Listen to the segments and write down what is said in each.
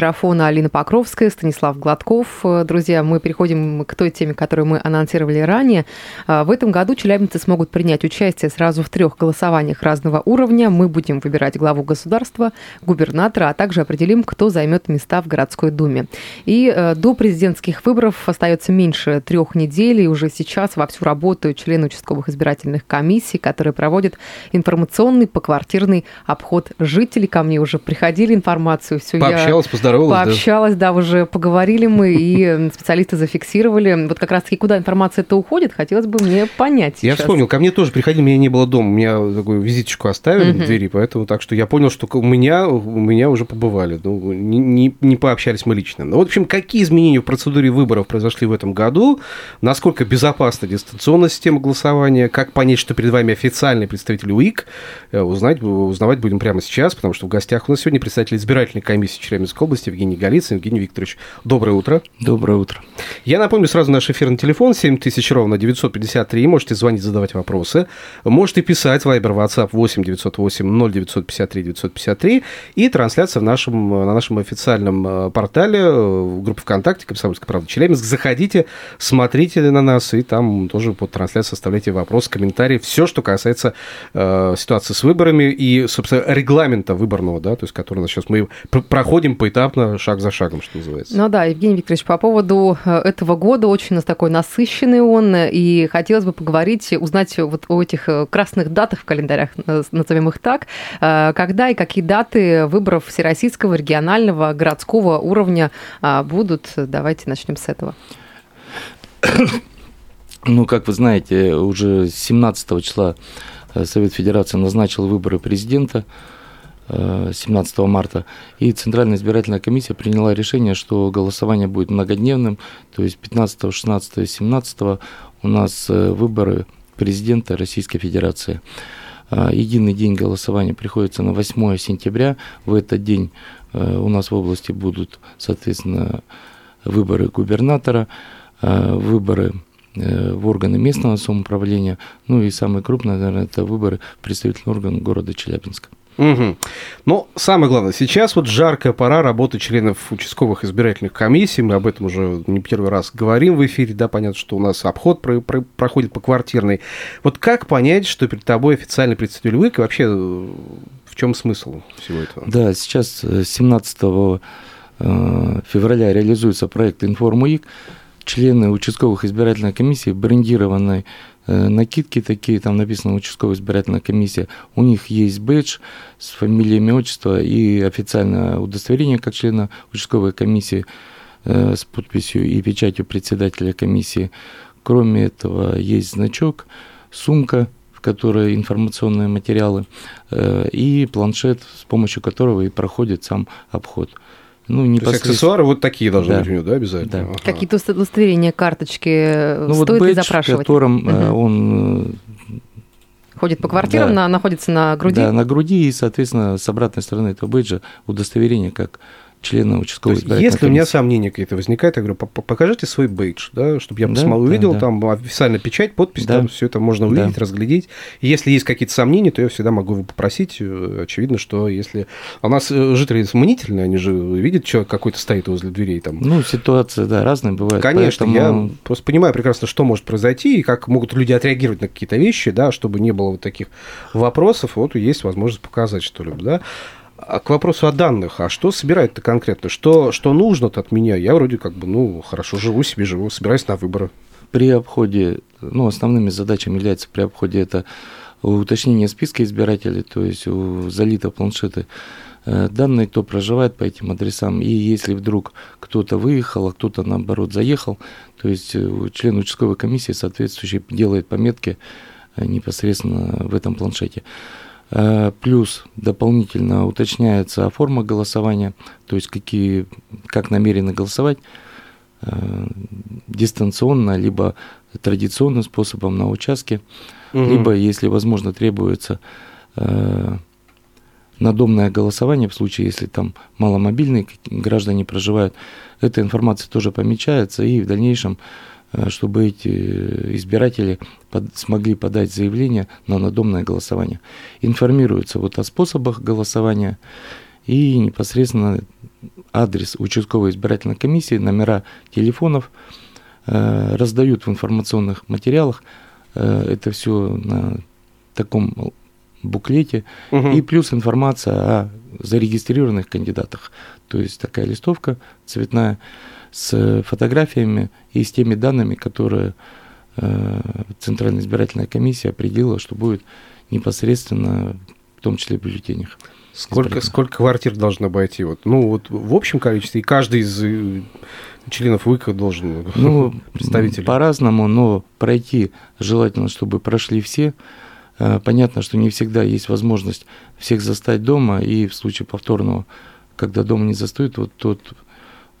микрофона Алина Покровская, Станислав Гладков. Э, Друзья, мы переходим к той теме, которую мы анонсировали ранее. А, В этом году челябинцы смогут принять участие сразу в трех голосованиях разного уровня. Мы будем выбирать главу государства, губернатора, а также определим, кто займет места в городской думе. И э, до президентских выборов остается меньше трех недель, и уже сейчас вовсю работают члены участковых избирательных комиссий, которые проводят информационный поквартирный обход жителей. Ко мне уже приходили информацию. Все, Пообщалась, поздоровалась, да? Пообщалась, да, уже поговорили мы, и специалисты зафиксировали. Вот как раз-таки куда информация это уходит, хотелось бы мне понять Я сейчас. вспомнил, ко мне тоже приходили, меня не было дома, у меня такую визиточку оставили в двери, поэтому так что я понял, что у меня, у меня уже побывали, ну, не, не- не пообщались мы лично. Ну, в общем, какие изменения в процедуре выборов произошли в этом году, насколько безопасна дистанционная система голосования, как понять, что перед вами официальный представитель УИК, э, узнать, узнавать будем прямо сейчас, потому что в гостях у нас сегодня представитель избирательной комиссии Челябинской области Евгений Голицын. Евгений Викторович, доброе утро. Доброе утро. Я напомню сразу наш эфирный телефон 7000 ровно 953. Можете звонить, задавать вопросы. Можете писать Viber, WhatsApp 8 908 0953 953. И трансляция в нашем, на нашем официальном э, портале э, группы ВКонтакте «Комсомольская правда Челябинск». Заходите, смотрите на нас, и там тоже под трансляцию оставляйте вопросы, комментарии. Все, что касается э, ситуации с выборами и, собственно, регламента выборного, да, то есть, который у нас сейчас мы пр- проходим поэтапно, шаг за шагом, что называется. Ну да, Евгений Викторович, по поводу э, этого года, очень у нас такой насыщенный он, и хотелось бы поговорить, узнать вот о этих э, красных датах в календарях, э, назовем их так, когда и какие даты выборов всероссийского, регионального, городского уровня а, будут. Давайте начнем с этого. Ну, как вы знаете, уже 17 числа Совет Федерации назначил выборы президента 17 марта, и Центральная избирательная комиссия приняла решение, что голосование будет многодневным, то есть 15, 16, 17 у нас э, выборы президента Российской Федерации. А, Единый день голосования приходится на 8 сентября. В этот день э, у нас в области будут, соответственно, выборы губернатора, э, выборы э, в органы местного самоуправления, ну и самое крупное, наверное, это выборы представительный орган города Челябинска. Мгм. Но самое главное, сейчас вот жаркая пора работы членов участковых избирательных комиссий. Мы об этом уже не первый раз говорим в эфире. Да, понятно, что у нас обход про- про- проходит по квартирной. Вот как понять, что перед тобой официальный представитель ВИК и вообще э, в чем смысл всего этого? Да, сейчас э, 17 э, февраля реализуется проект «Информуик». Члены участковых избирательных комиссий брендированной э, накидки такие, там написано «Участковая избирательная комиссия». У них есть бэдж с фамилией, имя, отчество и официальное удостоверение как члена участковой комиссии э, с подписью и печатью председателя комиссии. Кроме этого, есть значок, сумка, в которой информационные материалы, э, и планшет, с помощью которого и проходит сам обход. Ну, То есть непосредственно- аксессуары вот такие должны Да. быть у него, да, обязательно? Да. Ага. Какие-то удостоверения, карточки э, Ну, вот стоит ли бэдж, в запрашивать? котором э, Мгм. он э, Ходит по квартирам, да. на- находится на груди? Да, на груди, и, соответственно, с обратной стороны этого бейджа удостоверение как члена То участковой есть, избирательной если у меня сомнения какие-то возникают, я говорю, «По- по- покажите свой бейдж, да, чтобы я Да, посмотрел, да, увидел, да. там официально печать, подпись, Да. там все это можно Да. увидеть, разглядеть. И если есть какие-то сомнения, то я всегда могу его попросить. Э, Очевидно, что если... А у нас э, жители мнительные, они же видят, что какой-то стоит возле дверей там. Ну, ситуация, да, разная бывает. Конечно, поэтому- я просто понимаю прекрасно, что может произойти и как могут люди отреагировать на какие-то вещи, да, чтобы не было вот таких вопросов. Вот есть возможность показать, что ли, да. А к вопросу о данных, а что собирает-то конкретно? Что, что нужно-то от меня? Я вроде как бы, ну, хорошо живу себе, живу, собираюсь на выборы. при обходе, ну, основными задачами является при обходе это уточнение списка избирателей, то есть залито планшеты э, данные, кто проживает по этим адресам. И если вдруг кто-то выехал, а кто-то, наоборот, заехал, то есть э, член участковой комиссии соответствующий делает пометки э, непосредственно в этом планшете. Э, Плюс дополнительно уточняется форма голосования, то есть какие, как намерены голосовать, э, дистанционно, либо традиционным способом на участке, Мгм. либо, если возможно, требуется э, надомное голосование в случае, если там маломобильные граждане проживают. Эта информация тоже помечается, и в дальнейшем, чтобы эти избиратели под, смогли подать заявление на надомное голосование. Информируются вот о способах голосования и непосредственно адрес участковой избирательной комиссии, номера телефонов э, раздают в информационных материалах. Э, это все на таком буклете. Мгм. И плюс информация о зарегистрированных кандидатах. То есть такая листовка цветная с фотографиями и с теми данными, которые э, Центральная избирательная комиссия определила, что будет непосредственно, в том числе в бюллетенях. Сколько, избирательных. сколько квартир должно обойти? Вот, ну, вот в общем количестве, и каждый из э, членов ВИКа должен, Ну, представитель. по-разному, но пройти желательно, чтобы прошли все. Э, Понятно, что не всегда есть возможность всех застать дома, и в случае повторного, когда дома не застают, вот тот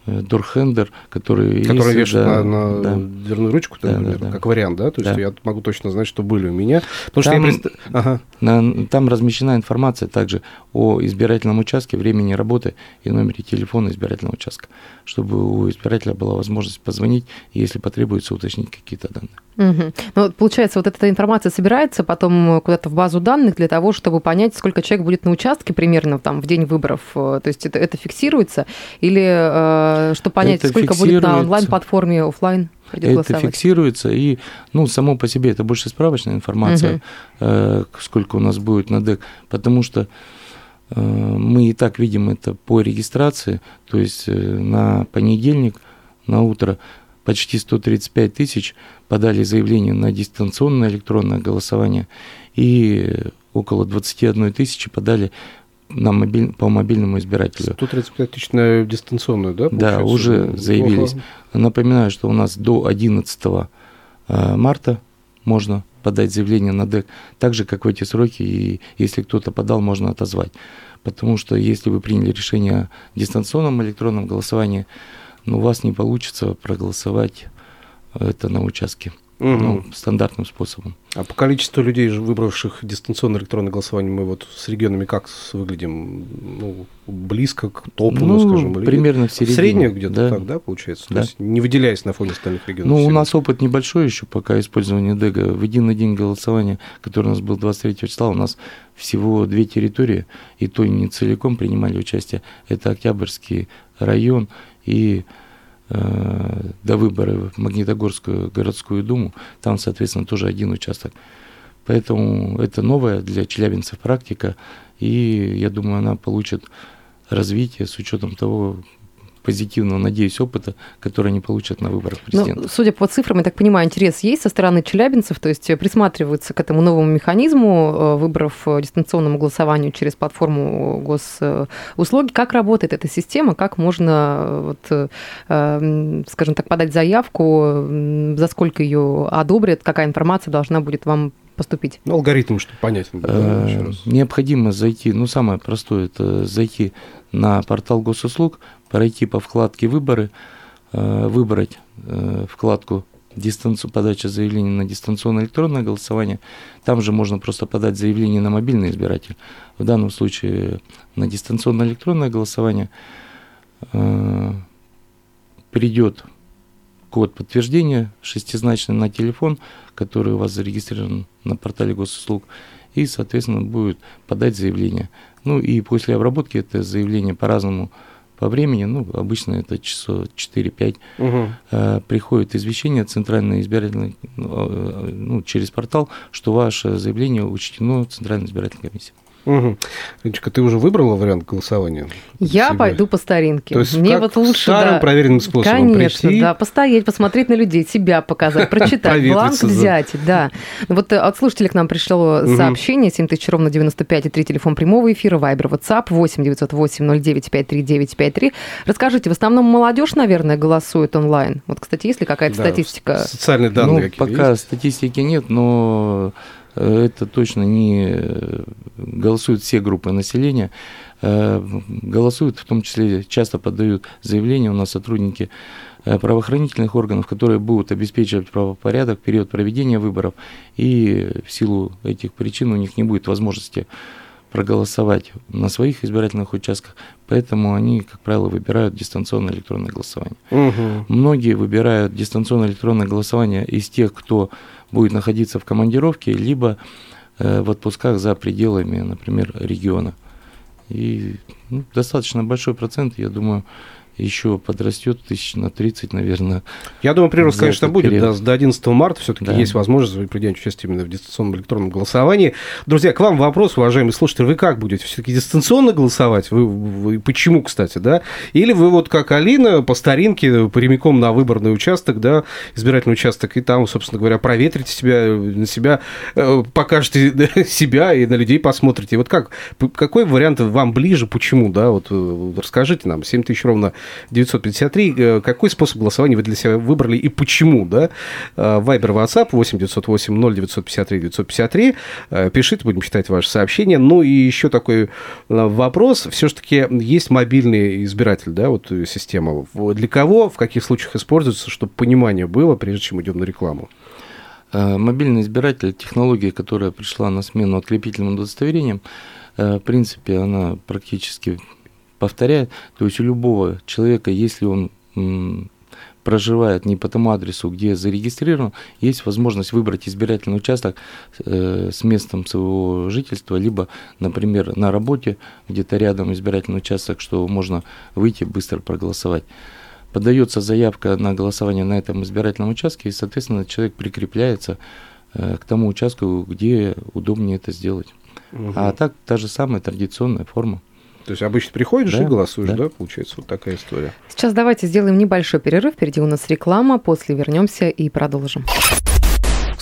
э, дорхендер, который... Который если, вешает да, на, на да. дверную ручку, Да, например, да, да. как вариант, да? То есть Да. я могу точно знать, что были у меня. Потому что я Там- Ага. На- там размещена информация также о избирательном участке, времени работы и номере телефона избирательного участка, чтобы у избирателя была возможность позвонить, и если потребуется, уточнить какие-то данные. Мгм. Ну, получается, вот эта информация собирается потом куда-то в базу данных для того, чтобы понять, сколько человек будет на участке примерно там в день выборов. Э, То есть это, это фиксируется? Или э, чтобы понять, Это сколько будет на онлайн-платформе, офлайн придет это фиксируется, и, ну, само по себе это больше справочная информация, Мгм. э, сколько у нас будет на ДЭК, потому что э, мы и так видим это по регистрации, то есть э, на понедельник, на утро почти 135 тысяч подали заявление на дистанционное электронное голосование, и около 21 тысячи подали на мобиль, по мобильному избирателю. 135 тысяч на дистанционную, да? Да, получается? уже Неплохо. заявились. Напоминаю, что у нас до 11 э, марта можно подать заявление на ДЭК, так же, как в эти сроки, и если кто-то подал, можно отозвать. Потому что если вы приняли решение о дистанционном электронном голосовании, ну, у вас не получится проголосовать это на участке Мгм. ну, стандартным способом. А по количеству людей, выбравших дистанционное электронное голосование, мы вот с регионами как выглядим? Ну, близко к топу, ну, Ну, скажем, или примерно в середине, Среднее где-то да. так, да, получается? То Да. есть не выделяясь на фоне остальных регионов. Ну, у нас опыт небольшой еще пока использования ДЭГа. В единый день голосования, который у нас был 23 числа, у нас всего две территории, и то не целиком принимали участие. Это Октябрьский район и до выборов в Магнитогорскую городскую думу, там, соответственно, тоже один участок. Поэтому это новая для челябинцев практика, и я думаю, она получит развитие с учетом того позитивного, надеюсь, опыта, который они получат на выборах президента. Ну, судя по цифрам, я так понимаю, интерес есть со стороны челябинцев, то есть присматриваются к этому новому механизму э, выборов э, дистанционному голосованию через платформу госуслуги. Как работает эта система? Как можно, э, вот, э, м, скажем так, подать заявку? За сколько ее одобрят? Какая информация должна будет вам поступить? Ну, алгоритм, чтобы понятен был, да, Э. Необходимо зайти, ну самое простое, это зайти на портал госуслуг, пройти по вкладке «Выборы», э, выбрать э, вкладку дистанцию, подача заявления на дистанционное электронное голосование. Там же можно просто подать заявление на мобильный избиратель. В данном случае на дистанционное электронное голосование э, придет код подтверждения шестизначный на телефон, который у вас зарегистрирован на портале госуслуг, и, соответственно, будет подать заявление. Ну и после обработки это заявление по-разному по времени, ну, обычно это часов 4-5, Мгм. э, приходит извещение Центральной избирательной, э, ну, через портал, что ваше заявление учтено Центральной избирательной комиссией. Мгм. Леночка, ты уже выбрала вариант голосования? Я Себе? пойду по старинке. То есть Мне как вот лучше старым да, проверенным способом Конечно, прийти? да, постоять, посмотреть на людей, себя показать, прочитать, бланк взять, да. Ну Вот э, от слушателей к нам пришло сообщение, 7000 ровно 95 и 3 телефон прямого эфира, Вайбер, WhatsApp 8 908 09 53 953. Расскажите, в основном молодежь, наверное, голосует онлайн? Вот, кстати, есть ли какая-то Да, статистика? Социальные данные ну, какие-то пока есть? статистики нет, но это точно не э, голосуют все группы населения. Э, Голосуют, в том числе часто подают заявления у нас сотрудники э, правоохранительных органов, которые будут обеспечивать правопорядок в период проведения выборов, и в силу этих причин у них не будет возможности проголосовать на своих избирательных участках, поэтому они, как правило, выбирают дистанционное электронное голосование. Мгм. Многие выбирают дистанционное электронное голосование из тех, кто будет находиться в командировке, либо э, в отпусках за пределами, например, региона. И ну, достаточно большой процент, я думаю, еще подрастет тысяч на 30, наверное. Я думаю, прирост, конечно, будет. период. Да, до 11 марта все-таки Да. есть возможность принять участие именно в дистанционном электронном голосовании. Друзья, к вам вопрос, уважаемые слушатели. Вы как будете? Все-таки дистанционно голосовать? Вы, вы- почему, кстати, да? Или вы вот как Алина по старинке прямиком на выборный участок, да, избирательный участок, и там, собственно говоря, проветрите себя, на себя, э, покажете себя и на людей посмотрите. Вот как, какой вариант вам ближе, почему, да? Вот э, расскажите нам. 7 тысяч ровно 953. Э, Какой способ голосования вы для себя выбрали и почему, да? Э, Вайбер, WhatsApp 8 908 0 953 953. Э, Пишите, будем читать ваши сообщения. Ну и еще такой э, вопрос. Все-таки есть мобильный избиратель, да, вот э, система. Для кого, в каких случаях используется, чтобы понимание было, прежде чем идем на рекламу? Э, Мобильный избиратель, технология, которая пришла на смену открепительным удостоверениям, э, в принципе, она практически повторяет. То есть у любого человека, если он проживает не по тому адресу, где зарегистрирован, есть возможность выбрать избирательный участок э, с местом своего жительства, либо, например, на работе, где-то рядом избирательный участок, что можно выйти быстро проголосовать. Подается заявка на голосование на этом избирательном участке, и, соответственно, человек прикрепляется э, к тому участку, где удобнее это сделать. А так та же самая традиционная форма. То есть обычно приходишь Да, и голосуешь, да. да. Получается вот такая история. Сейчас давайте сделаем небольшой перерыв. Впереди у нас реклама. После вернемся и продолжим.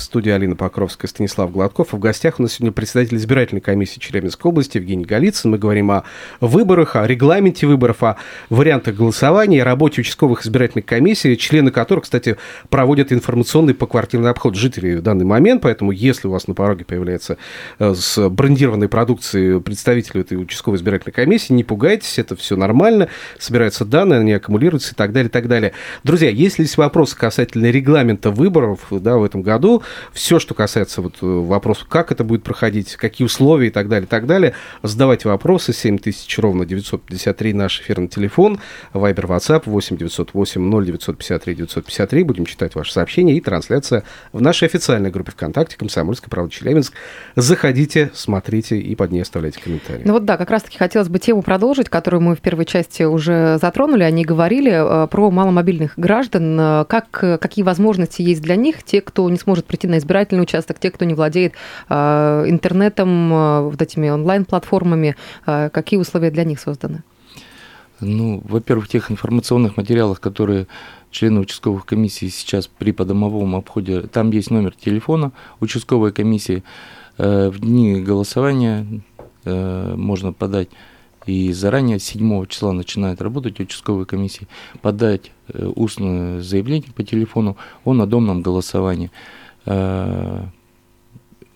Студии Алина Покровская, Станислав Гладков. А в гостях у нас сегодня председатель избирательной комиссии Челябинской области Евгений Голицын. Мы говорим о выборах, о регламенте выборов, о вариантах голосования, о работе участковых избирательных комиссий, члены которых, кстати, проводят информационный поквартирный обход жителей в данный момент. Поэтому, если у вас на пороге появляется э, с брендированной продукцией представитель этой участковой избирательной комиссии, не пугайтесь, это все нормально, собираются данные, они аккумулируются и так далее, и так далее. Друзья, если есть вопросы касательно регламента выборов да, в этом году, все, что касается вот э, вопросов, как это будет проходить, какие условия и так далее, и так далее, задавайте вопросы. 7000 ровно 953 наш эфирный телефон, Вайбер, WhatsApp 8 908 0 953 953. Будем читать ваши сообщения и трансляция в нашей официальной группе ВКонтакте «Комсомольская правда Челябинск». Заходите, смотрите и под ней оставляйте комментарии. Ну вот да, как раз-таки хотелось бы тему продолжить, которую мы в первой части уже затронули. Они говорили э, про маломобильных граждан, э, как, какие возможности есть для них, те, кто не сможет прийти на избирательный участок, те, кто не владеет э, интернетом, э, вот этими онлайн-платформами, э, какие условия для них созданы? Ну, во-первых, в тех информационных материалах, которые члены участковых комиссий сейчас при подомовом обходе, там есть номер телефона участковой комиссии. Э, В дни голосования э, можно подать и заранее, 7 числа начинает работать участковая комиссия, подать э, устное заявление по телефону о надомном голосовании. Э,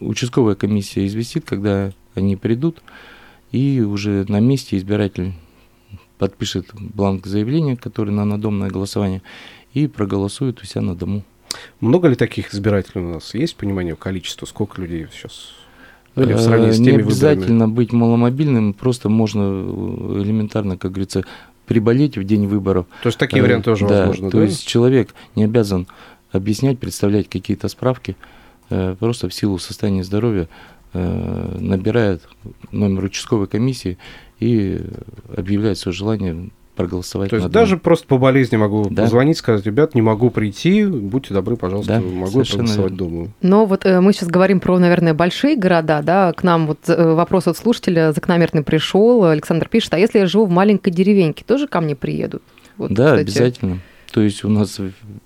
Участковая комиссия известит, когда они придут, и уже на месте избиратель подпишет бланк заявления, который на надомное голосование, и проголосует у себя на дому. Много ли таких избирателей у нас? Есть понимание количества? Сколько людей сейчас? Ну, или в сравнении с Э, теми Не выборами? обязательно быть маломобильным, просто можно э, элементарно, как говорится, приболеть в день выборов. То есть такие Э, варианты тоже да, возможны, То да? есть человек не обязан объяснять, представлять какие-то справки, э, просто в силу состояния здоровья э, набирает номер участковой комиссии и объявляет свое желание проголосовать. То есть на дому. даже просто по болезни могу Да. позвонить, сказать, ребят, не могу прийти, будьте добры, пожалуйста, Да, могу совершенно проголосовать верно. дома. Но вот э, мы сейчас говорим про, наверное, большие города, да, к нам вот э, вопрос от слушателя закономерный пришел, Александр пишет, а если я живу в маленькой деревеньке, тоже ко мне приедут? Вот, да, кстати. обязательно. То есть у нас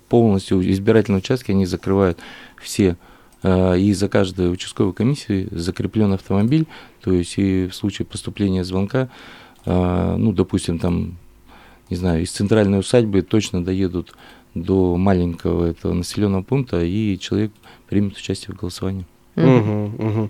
полностью избирательные участки, они закрывают все. А, И за каждой участковой комиссией закреплен автомобиль. То есть и в случае поступления звонка, а, ну, допустим, там, не знаю, из центральной усадьбы точно доедут до маленького этого населенного пункта, и человек примет участие в голосовании. Мгм. А,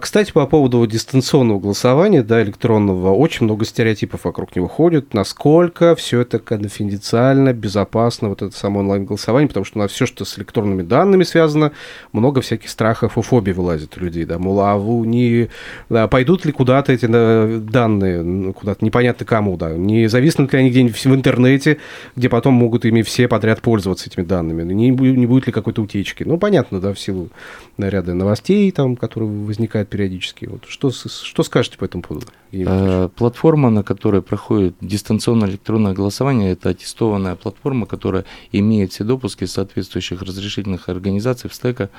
Кстати, по поводу дистанционного голосования, да, электронного, очень много стереотипов вокруг него ходит. Насколько все это конфиденциально, безопасно, вот это само онлайн-голосование, потому что у нас все, что с электронными данными связано, много всяких страхов и фобий вылазит у людей, да, мол, а вы не да, пойдут ли куда-то эти да, данные, куда-то непонятно кому, да, не зависнут ли они где-нибудь в интернете, где потом могут ими все подряд пользоваться этими данными, не, не будет ли какой-то утечки. Ну, понятно, да, в силу да, ряда новостей, там, которые возникают периодически. Вот что, что скажете по этому поводу? Э, Платформа, на которой проходит дистанционное электронное голосование, это аттестованная платформа, которая имеет все допуски соответствующих разрешительных организаций в стека.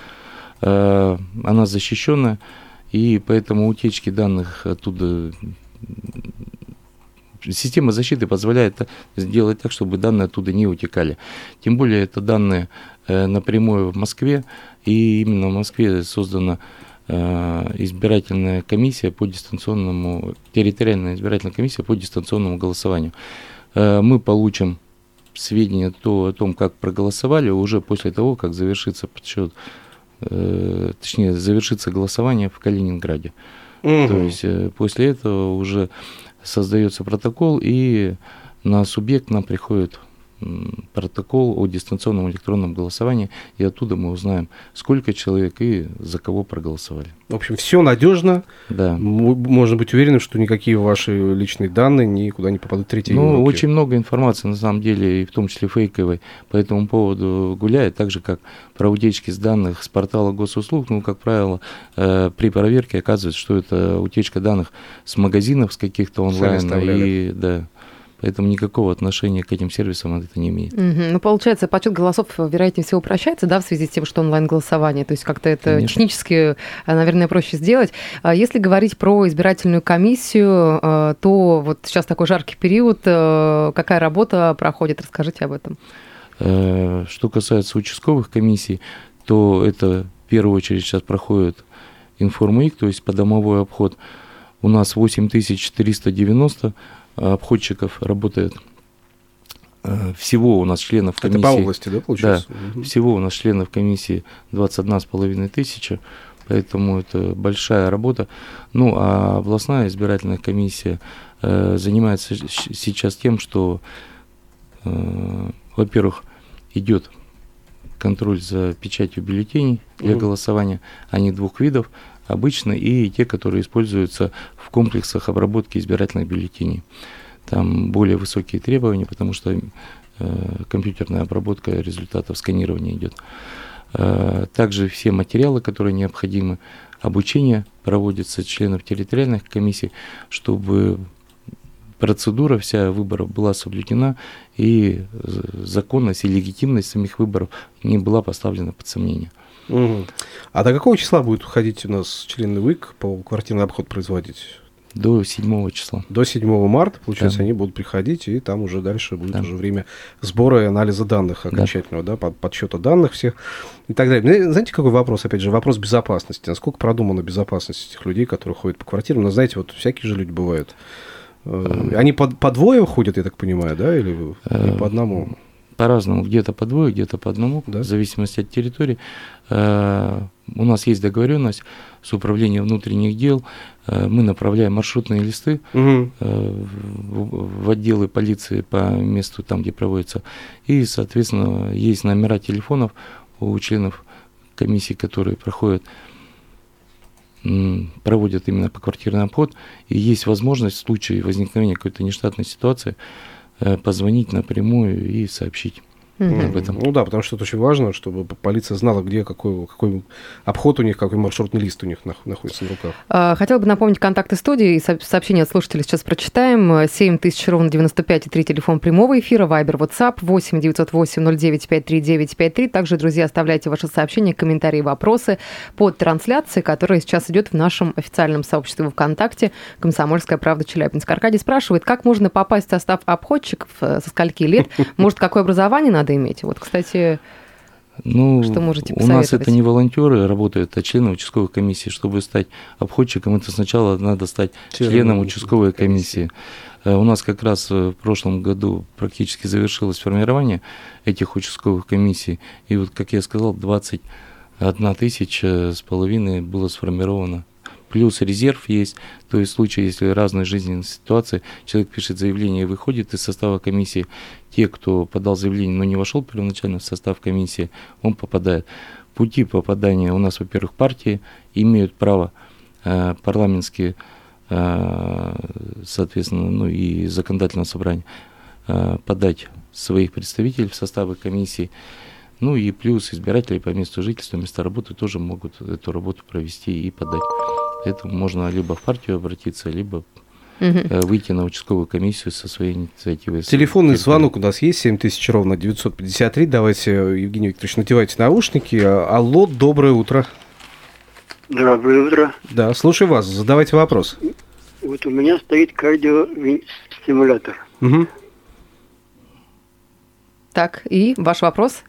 Э, Она защищенная, и поэтому утечки данных оттуда Система защиты позволяет сделать так, чтобы данные оттуда не утекали. Тем более это данные э, напрямую в Москве, и именно в Москве создана избирательная комиссия по дистанционному, территориальная избирательная комиссия по дистанционному голосованию. Э, Мы получим сведения то, о том, как проголосовали, уже после того, как завершится подсчет, э, точнее, завершится голосование в Калининграде. То Мгм. есть э, после этого уже создается протокол, и на субъект нам приходит протокол о дистанционном электронном голосовании, и оттуда мы узнаем, сколько человек и за кого проголосовали. В общем, все надежно. Да. Можно быть уверенным, что никакие ваши личные данные никуда не попадут в третьи Ну, руки. очень много информации, на самом деле, и в том числе фейковой, по этому поводу гуляет, так же, как про утечки с данных с портала госуслуг, ну, как правило, э, при проверке оказывается, что это утечка данных с магазинов, с каких-то онлайн, и, да, поэтому никакого отношения к этим сервисам это не имеет. Мгм. Ну, получается, подсчет голосов, вероятнее всего, упрощается, да, в связи с тем, что онлайн-голосование. То есть как-то это Конечно. технически, э, наверное, проще сделать. А Если говорить про избирательную комиссию, э, то вот сейчас такой жаркий период. э, Какая работа проходит? Расскажите об этом. Э, Что касается участковых комиссий, то это в первую очередь сейчас проходит информик, то есть подомовой обход. У нас 8490 обходчиков работает. Э, Всего у нас членов Это комиссии... по области, да, получается? Мгм. Всего у нас членов комиссии 21,5 тысячи, поэтому это большая работа. Ну, а областная избирательная комиссия э, занимается сейчас тем, что, э, во-первых, идет контроль за печатью бюллетеней для Мгм. голосования. Они двух видов, обычно и те, которые используются в комплексах обработки избирательных бюллетеней. Там более высокие требования, потому что э, компьютерная обработка результатов сканирования идет. Э, Также все материалы, которые необходимы, обучение проводится членов территориальных комиссий, чтобы процедура вся выборов была соблюдена и законность и легитимность самих выборов не была поставлена под сомнение. Мгм. А до какого числа будет ходить у нас члены ВИК по квартирный обход производить? До 7 числа. До 7 марта, получается, Да. они будут приходить, и там уже дальше будет Да. уже время сбора и анализа данных окончательного, да, под- подсчета данных всех и так далее. Мне, Знаете, какой вопрос, опять же, вопрос безопасности. Насколько продумана безопасность этих людей, которые ходят по квартирам? Ну, знаете, вот всякие же люди бывают. Э, Они по, по двое ходят, я так понимаю, да, или, или Э, по одному? По-разному, где-то по двое, где-то по одному, Да. в зависимости от территории. Э, У нас есть договоренность с управлением внутренних дел. Э, Мы направляем маршрутные листы э, в отделы полиции по месту, там, где проводится. И, соответственно, есть номера телефонов у членов комиссии, которые проходят, проводят именно по квартирный обход. И есть возможность в случае возникновения какой-то нештатной ситуации позвонить напрямую и сообщить. Об этом. Ну да, потому что это очень важно, чтобы полиция знала, где какой, какой обход у них, какой маршрутный лист у них нах- находится на руках. А, Хотела бы напомнить контакты студии. Сообщение от слушателей сейчас прочитаем. 7000 ровно 95 и 3 телефон прямого эфира. Вайбер, WhatsApp 8 908 09 53 953. Также, друзья, оставляйте ваши сообщения, комментарии, вопросы под трансляцией, которая сейчас идет в нашем официальном сообществе ВКонтакте «Комсомольская правда Челябинск». Аркадий спрашивает, как можно попасть в состав обходчиков, э, со скольки лет? Может, какое образование надо иметь? Вот, кстати, Ну, Что можете у нас это не волонтеры работают, а члены участковой комиссии. Чтобы стать обходчиком, это сначала надо стать Членом членом участковой участковой комиссии. Э, У нас как раз э, в прошлом году практически завершилось формирование этих участковых комиссий. И вот, как я сказал, 21 тысяча с половиной было сформировано плюс резерв есть. То есть в случае, если разные жизненные ситуации, человек пишет заявление и выходит из состава комиссии, те, кто подал заявление, но не вошел первоначально в состав комиссии, он попадает. Пути попадания у нас, во-первых, партии имеют право э, парламентские, э, соответственно, ну и законодательное собрание э, подать своих представителей в составы комиссии. Ну и плюс избиратели по месту жительства, места работы тоже могут эту работу провести и подать. Поэтому можно либо в партию обратиться, либо э, выйти на участковую комиссию со своей инициативой. Телефонный звонок у нас есть, 7000 ровно 953. Давайте, Евгений Викторович, надевайте наушники. Алло, доброе утро. Доброе утро. Да, слушаю вас, задавайте вопрос. Вот у меня стоит кардиостимулятор. Мгм. Так, и ваш вопрос?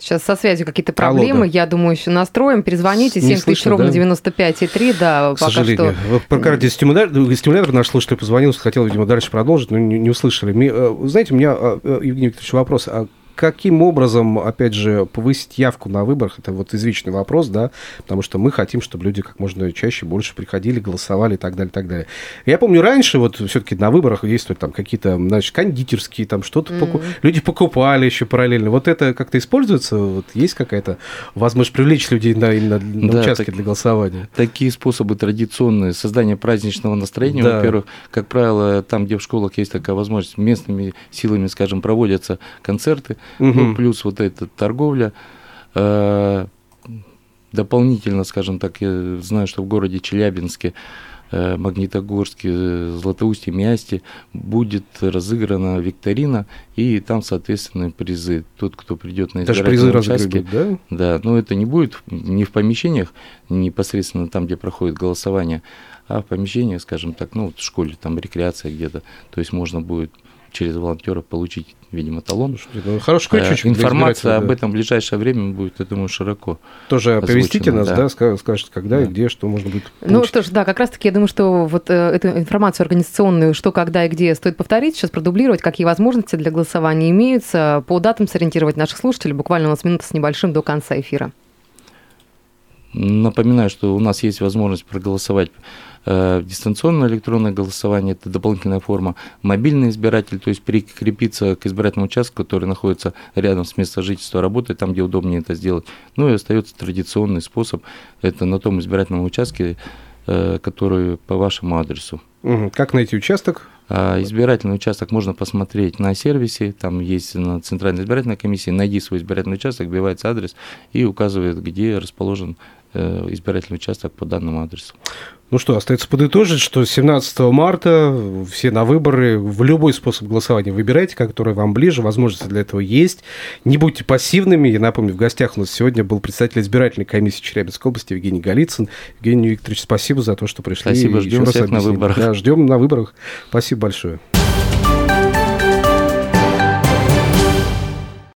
Сейчас со связью какие-то Алло, проблемы, да. я думаю, еще настроим. Перезвоните, Не 7 тысяч слышно, ровно да? 95 и 3, да, К пока сожалению. что. Про кардиостимулятор стимулятор наш слушатель позвонил, хотел, видимо, дальше продолжить, но не, не услышали. Э, Знаете, у меня, э, э, Евгений Викторович, вопрос. А каким образом, опять же, повысить явку на выборах? Это вот извечный вопрос, да, потому что мы хотим, чтобы люди как можно чаще, больше приходили, голосовали и так далее, и так далее. Я помню, раньше вот все-таки на выборах действовали там какие-то, значит, кондитерские, там что-то поку- люди покупали еще параллельно. Вот это как-то используется? Вот есть какая-то возможность привлечь людей на, именно на Да, участке так- для голосования? Такие способы традиционные создания праздничного настроения, Да. во-первых, как правило, там, где в школах есть такая возможность, местными силами, скажем, проводятся концерты, Мгм. ну, плюс вот эта торговля. Э, Дополнительно, скажем так, я знаю, что в городе Челябинске, э, Магнитогорске, э, Златоусте, Миасте будет разыграна викторина, и там, соответственно, призы. Тот, кто придет на Даже призы разыгрывают, да? да, но это не будет не в помещениях, непосредственно там, где проходит голосование, а в помещениях, скажем так, ну, вот в школе, там рекреация где-то. То есть можно будет через волонтеров получить, видимо, талон. Ну, Хороший Э, крючочек для Информация об да. этом в ближайшее время будет, я думаю, широко. Тоже оповестите озвучено, нас, да, да. ска- скажете, когда и Да. где, что можно будет Ну получить. что ж, да, как раз-таки я думаю, что вот э, эту информацию организационную, что, когда и где, стоит повторить, сейчас продублировать, какие возможности для голосования имеются, по датам сориентировать наших слушателей. Буквально у нас минута с небольшим до конца эфира. Напоминаю, что у нас есть возможность проголосовать э, дистанционное электронное голосование, это дополнительная форма, мобильный избиратель, то есть прикрепиться к избирательному участку, который находится рядом с местом жительства работы, там, где удобнее это сделать. Ну и остается традиционный способ, это на том избирательном участке, э, который по вашему адресу. Как найти участок? А Избирательный участок можно посмотреть на сервисе, там есть на Центральной избирательной комиссии, найди свой избирательный участок, вбивается адрес и указывает, где расположен э, избирательный участок по данному адресу. Ну что, остается подытожить, что 17 марта все на выборы, в любой способ голосования выбирайте, который вам ближе, возможности для этого есть. Не будьте пассивными. Я напомню, в гостях у нас сегодня был представитель избирательной комиссии Челябинской области Евгений Голицын. Евгений Викторович, спасибо за то, что пришли. Спасибо, ждем всех на выборах. Да, ждем на выборах. Спасибо большое.